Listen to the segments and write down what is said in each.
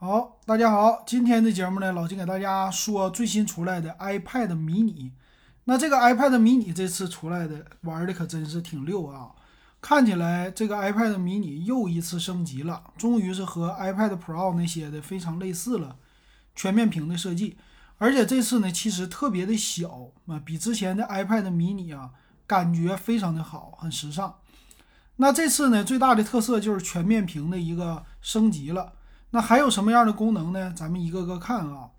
好，大家好，今天的节目呢，老金给大家说最新出来的 iPad mini。那这个 iPad mini 这次出来的玩的可真是挺溜啊！看起来这个 iPad mini 又一次升级了，终于是和 iPad Pro 那些的非常类似了，全面屏的设计。而且这次呢，其实特别的小啊，比之前的 iPad mini 啊，感觉非常的好，很时尚。那这次呢，最大的特色就是全面屏的一个升级了。那还有什么样的功能呢？咱们一个个看啊。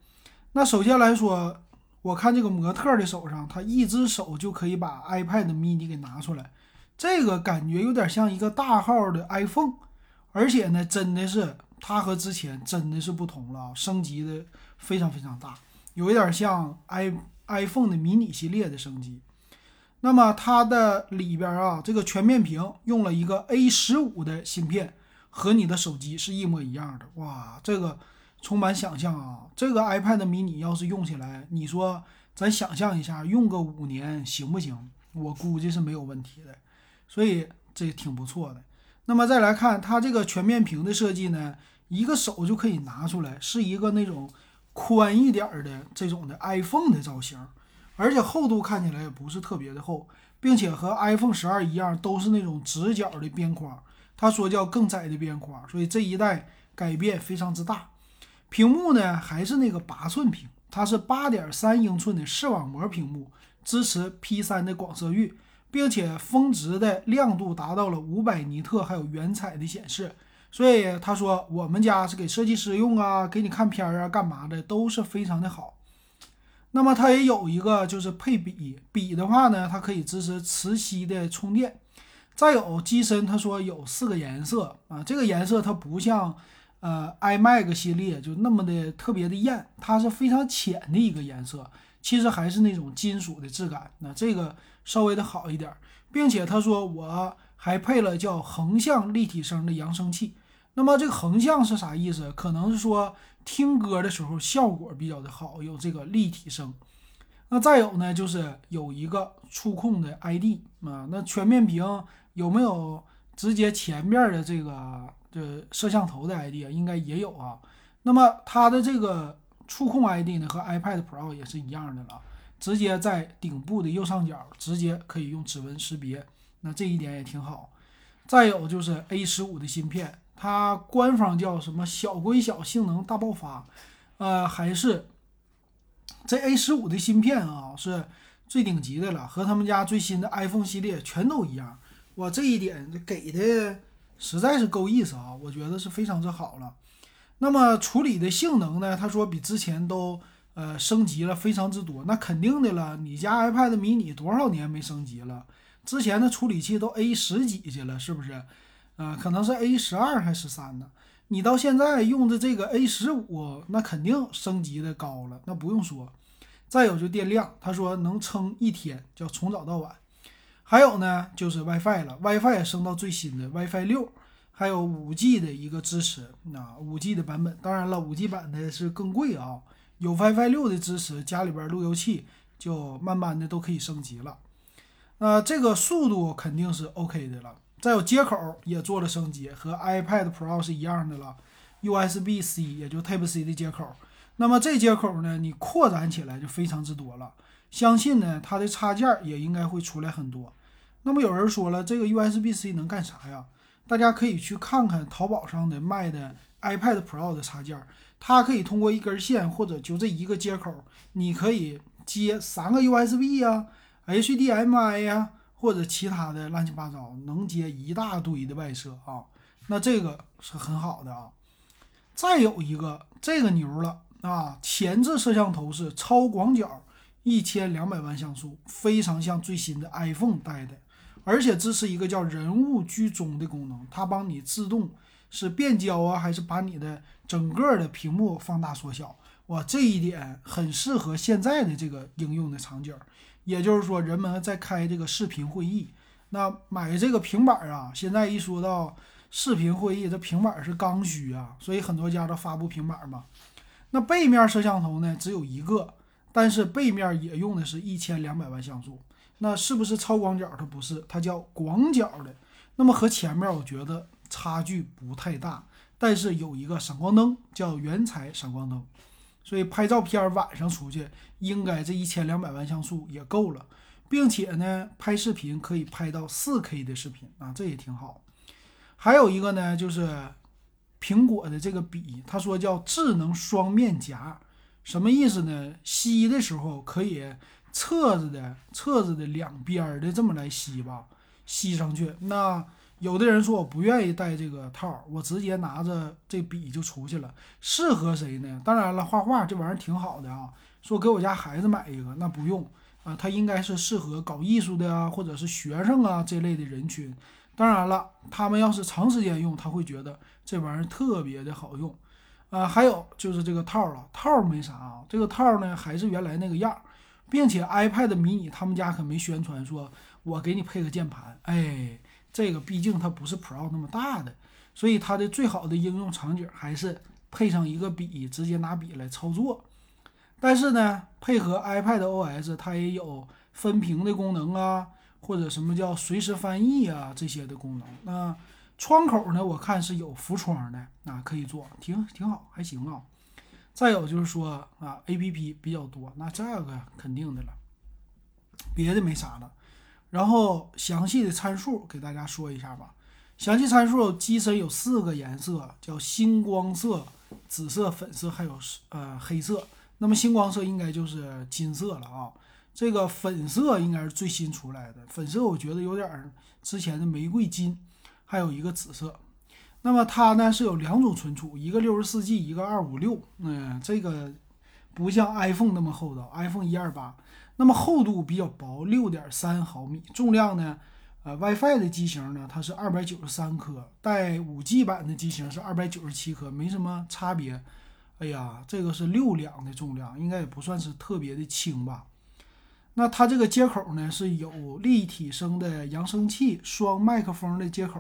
那首先来说，我看这个模特的手上，他一只手就可以把 iPad mini 给拿出来，这个感觉有点像一个大号的 iPhone，而且呢，真的是它和之前真的是不同了，升级的非常非常大，有一点像 i iPhone 的迷你系列的升级。那么它的里边啊，这个全面屏用了一个 A 十五的芯片。和你的手机是一模一样的哇！这个充满想象啊！这个 iPad mini 要是用起来，你说咱想象一下，用个五年行不行？我估计是没有问题的，所以这挺不错的。那么再来看它这个全面屏的设计呢，一个手就可以拿出来，是一个那种宽一点的这种的 iPhone 的造型，而且厚度看起来也不是特别的厚，并且和 iPhone 十二一样，都是那种直角的边框。他说叫更窄的边框，所以这一代改变非常之大。屏幕呢还是那个八寸屏，它是八点三英寸的视网膜屏幕，支持 P 三的广色域，并且峰值的亮度达到了五百尼特，还有原彩的显示。所以他说我们家是给设计师用啊，给你看片儿啊，干嘛的都是非常的好。那么它也有一个就是配笔，笔的话呢，它可以支持磁吸的充电。再有机身，他说有四个颜色啊，这个颜色它不像呃 iMac 系列就那么的特别的艳，它是非常浅的一个颜色，其实还是那种金属的质感，那这个稍微的好一点，并且他说我还配了叫横向立体声的扬声器，那么这个横向是啥意思？可能是说听歌的时候效果比较的好，有这个立体声。那再有呢，就是有一个触控的 ID 啊，那全面屏。有没有直接前面的这个这摄像头的 ID 啊？应该也有啊。那么它的这个触控 ID 呢，和 iPad Pro 也是一样的了，直接在顶部的右上角直接可以用指纹识别，那这一点也挺好。再有就是 A 十五的芯片，它官方叫什么“小归小，性能大爆发”，呃，还是这 A 十五的芯片啊，是最顶级的了，和他们家最新的 iPhone 系列全都一样。哇，这一点给的实在是够意思啊！我觉得是非常之好了。那么处理的性能呢？他说比之前都呃升级了非常之多。那肯定的了，你家 iPad mini 多少年没升级了？之前的处理器都 A 十几去了，是不是？啊，可能是 A 十二还是十三呢？你到现在用的这个 A 十五，那肯定升级的高了，那不用说。再有就电量，他说能撑一天，叫从早到晚。还有呢，就是 WiFi 了，WiFi 也升到最新的 WiFi 六，还有五 G 的一个支持，那五 G 的版本，当然了，五 G 版的是更贵啊。有 WiFi 六的支持，家里边路由器就慢慢的都可以升级了。那这个速度肯定是 OK 的了。再有接口也做了升级，和 iPad Pro 是一样的了，USB-C 也就 Type C 的接口。那么这接口呢，你扩展起来就非常之多了。相信呢，它的插件也应该会出来很多。那么有人说了，这个 USB-C 能干啥呀？大家可以去看看淘宝上的卖的 iPad Pro 的插件，它可以通过一根线或者就这一个接口，你可以接三个 USB 呀、HDMI 呀，或者其他的乱七八糟，能接一大堆的外设啊。那这个是很好的啊。再有一个，这个牛了啊，前置摄像头是超广角，一千两百万像素，非常像最新的 iPhone 带的。而且支持一个叫人物居中的功能，它帮你自动是变焦啊，还是把你的整个的屏幕放大缩小？哇，这一点很适合现在的这个应用的场景。也就是说，人们在开这个视频会议，那买这个平板啊，现在一说到视频会议，这平板是刚需啊，所以很多家都发布平板嘛。那背面摄像头呢，只有一个，但是背面也用的是一千两百万像素。那是不是超广角？它不是，它叫广角的。那么和前面我觉得差距不太大，但是有一个闪光灯叫原彩闪光灯，所以拍照片晚上出去应该这一千两百万像素也够了，并且呢，拍视频可以拍到四 K 的视频啊，这也挺好。还有一个呢，就是苹果的这个笔，他说叫智能双面夹，什么意思呢？吸的时候可以侧着的，侧着的两边的这么来吸吧，吸上去那。有的人说我不愿意戴这个套，我直接拿着这笔就出去了，适合谁呢？当然了，画画这玩意儿挺好的啊。说给我家孩子买一个，那不用啊，他应该是适合搞艺术的啊，或者是学生啊这类的人群。当然了，他们要是长时间用，他会觉得这玩意儿特别的好用啊。还有就是这个套了，套没啥啊，这个套呢还是原来那个样，并且 iPad mini 他们家可没宣传说我给你配个键盘，哎。这个毕竟它不是 Pro 那么大的，所以它的最好的应用场景还是配上一个笔，直接拿笔来操作。但是呢，配合 iPad OS，它也有分屏的功能啊，或者什么叫随时翻译啊这些的功能。那窗口呢，我看是有浮窗的，啊，可以做，挺挺好，还行啊。再有就是说啊，APP 比较多，那这个肯定的了，别的没啥了。然后详细的参数给大家说一下吧。详细参数，机身有四个颜色，叫星光色、紫色、粉色，还有呃黑色。那么星光色应该就是金色了啊。这个粉色应该是最新出来的，粉色我觉得有点之前的玫瑰金，还有一个紫色。那么它呢是有两种存储，一个六十四 G，一个二五六。嗯，这个不像 iPhone 那么厚道，iPhone 一二八。那么厚度比较薄，六点三毫米。重量呢？呃，WiFi 的机型呢，它是二百九十三克，带五 G 版的机型是二百九十七克，没什么差别。哎呀，这个是六两的重量，应该也不算是特别的轻吧？那它这个接口呢，是有立体声的扬声器，双麦克风的接口，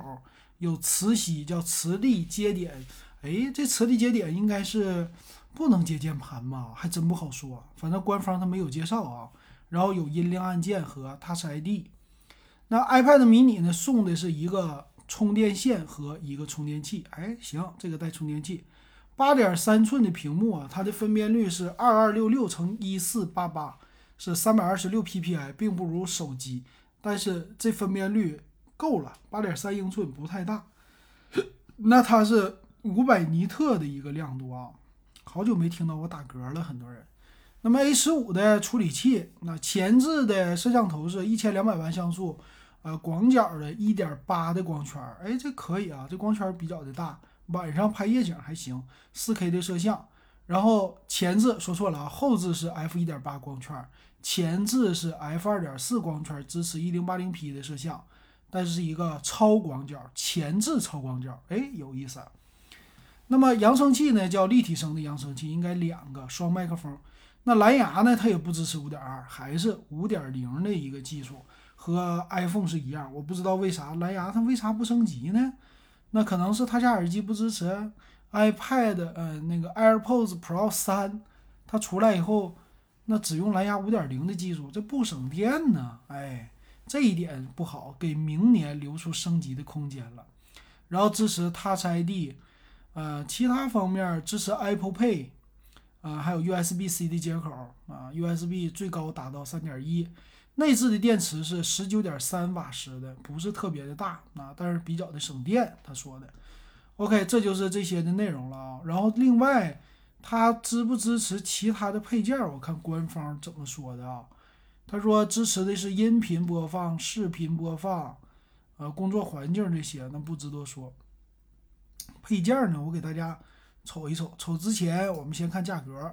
有磁吸，叫磁力接点。哎，这磁力接点应该是不能接键盘吧？还真不好说，反正官方它没有介绍啊。然后有音量按键和 Touch ID，那 iPad mini 呢送的是一个充电线和一个充电器。哎，行，这个带充电器，八点三寸的屏幕啊，它的分辨率是二二六六乘一四八八，是三百二十六 PPI，并不如手机，但是这分辨率够了，八点三英寸不太大。那它是五百尼特的一个亮度啊，好久没听到我打嗝了，很多人。那么 A 十五的处理器，那前置的摄像头是一千两百万像素，呃，广角的一点八的光圈，哎，这可以啊，这光圈比较的大，晚上拍夜景还行，四 K 的摄像。然后前置说错了啊，后置是 F 一点八光圈，前置是 F 二点四光圈，支持一零八零 P 的摄像，但是一个超广角，前置超广角，哎，有意思。那么扬声器呢，叫立体声的扬声器，应该两个双麦克风。那蓝牙呢？它也不支持五点二，还是五点零的一个技术，和 iPhone 是一样。我不知道为啥蓝牙它为啥不升级呢？那可能是他家耳机不支持。iPad，呃，那个 AirPods Pro 三，它出来以后，那只用蓝牙五点零的技术，这不省电呢。哎，这一点不好，给明年留出升级的空间了。然后支持 Touch ID，呃，其他方面支持 Apple Pay。啊，还有 USB-C 的接口啊，USB 最高达到三点一，内置的电池是十九点三瓦时的，不是特别的大啊，但是比较的省电。他说的，OK，这就是这些的内容了啊。然后另外，它支不支持其他的配件？我看官方怎么说的啊？他说支持的是音频播放、视频播放，呃，工作环境这些，那不值得说。配件呢，我给大家。瞅一瞅，瞅之前我们先看价格。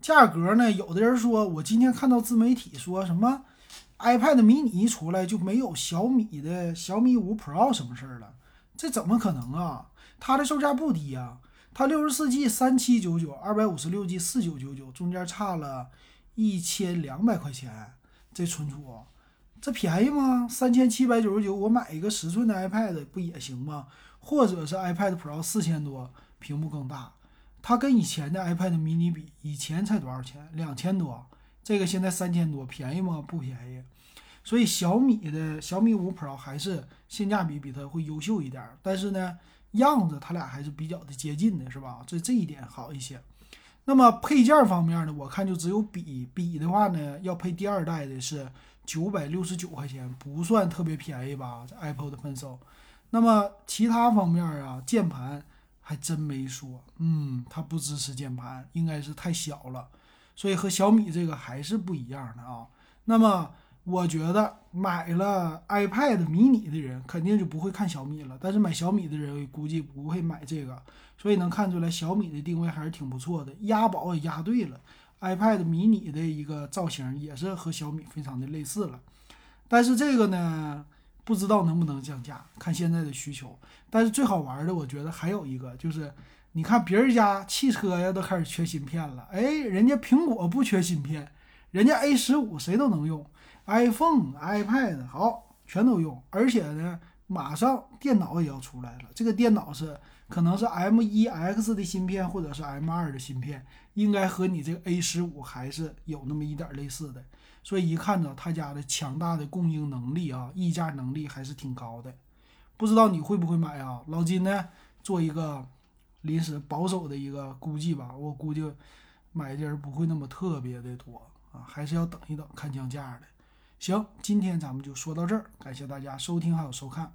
价格呢，有的人说我今天看到自媒体说什么 iPad mini 一出来就没有小米的小米五 Pro 什么事儿了，这怎么可能啊？它的售价不低啊，它六十四 G 三七九九，二百五十六 G 四九九九，中间差了一千两百块钱，这存储啊这便宜吗？三千七百九十九，我买一个十寸的 iPad 不也行吗？或者是 iPad Pro 四千多，屏幕更大。它跟以前的 iPad mini 比，以前才多少钱？两千多，这个现在三千多，便宜吗？不便宜。所以小米的小米五 Pro 还是性价比比它会优秀一点。但是呢，样子它俩还是比较的接近的，是吧？这这一点好一些。那么配件方面呢，我看就只有笔，笔的话呢，要配第二代的是九百六十九块钱，不算特别便宜吧？这 Apple 的分手。那么其他方面啊，键盘还真没说，嗯，它不支持键盘，应该是太小了，所以和小米这个还是不一样的啊。那么我觉得买了 iPad mini 的人肯定就不会看小米了，但是买小米的人估计不会买这个。所以能看出来，小米的定位还是挺不错的，押宝也押对了。iPad mini 的一个造型也是和小米非常的类似了，但是这个呢，不知道能不能降价，看现在的需求。但是最好玩的，我觉得还有一个就是，你看别人家汽车呀都开始缺芯片了，哎，人家苹果不缺芯片，人家 A 十五谁都能用，iPhone、iPad 好全都用，而且呢，马上电脑也要出来了，这个电脑是。可能是 M1X 的芯片，或者是 M2 的芯片，应该和你这个 A 十五还是有那么一点类似的，所以一看着他家的强大的供应能力啊，溢价能力还是挺高的。不知道你会不会买啊？老金呢，做一个临时保守的一个估计吧，我估计买的人不会那么特别的多啊，还是要等一等看降价的。行，今天咱们就说到这儿，感谢大家收听还有收看。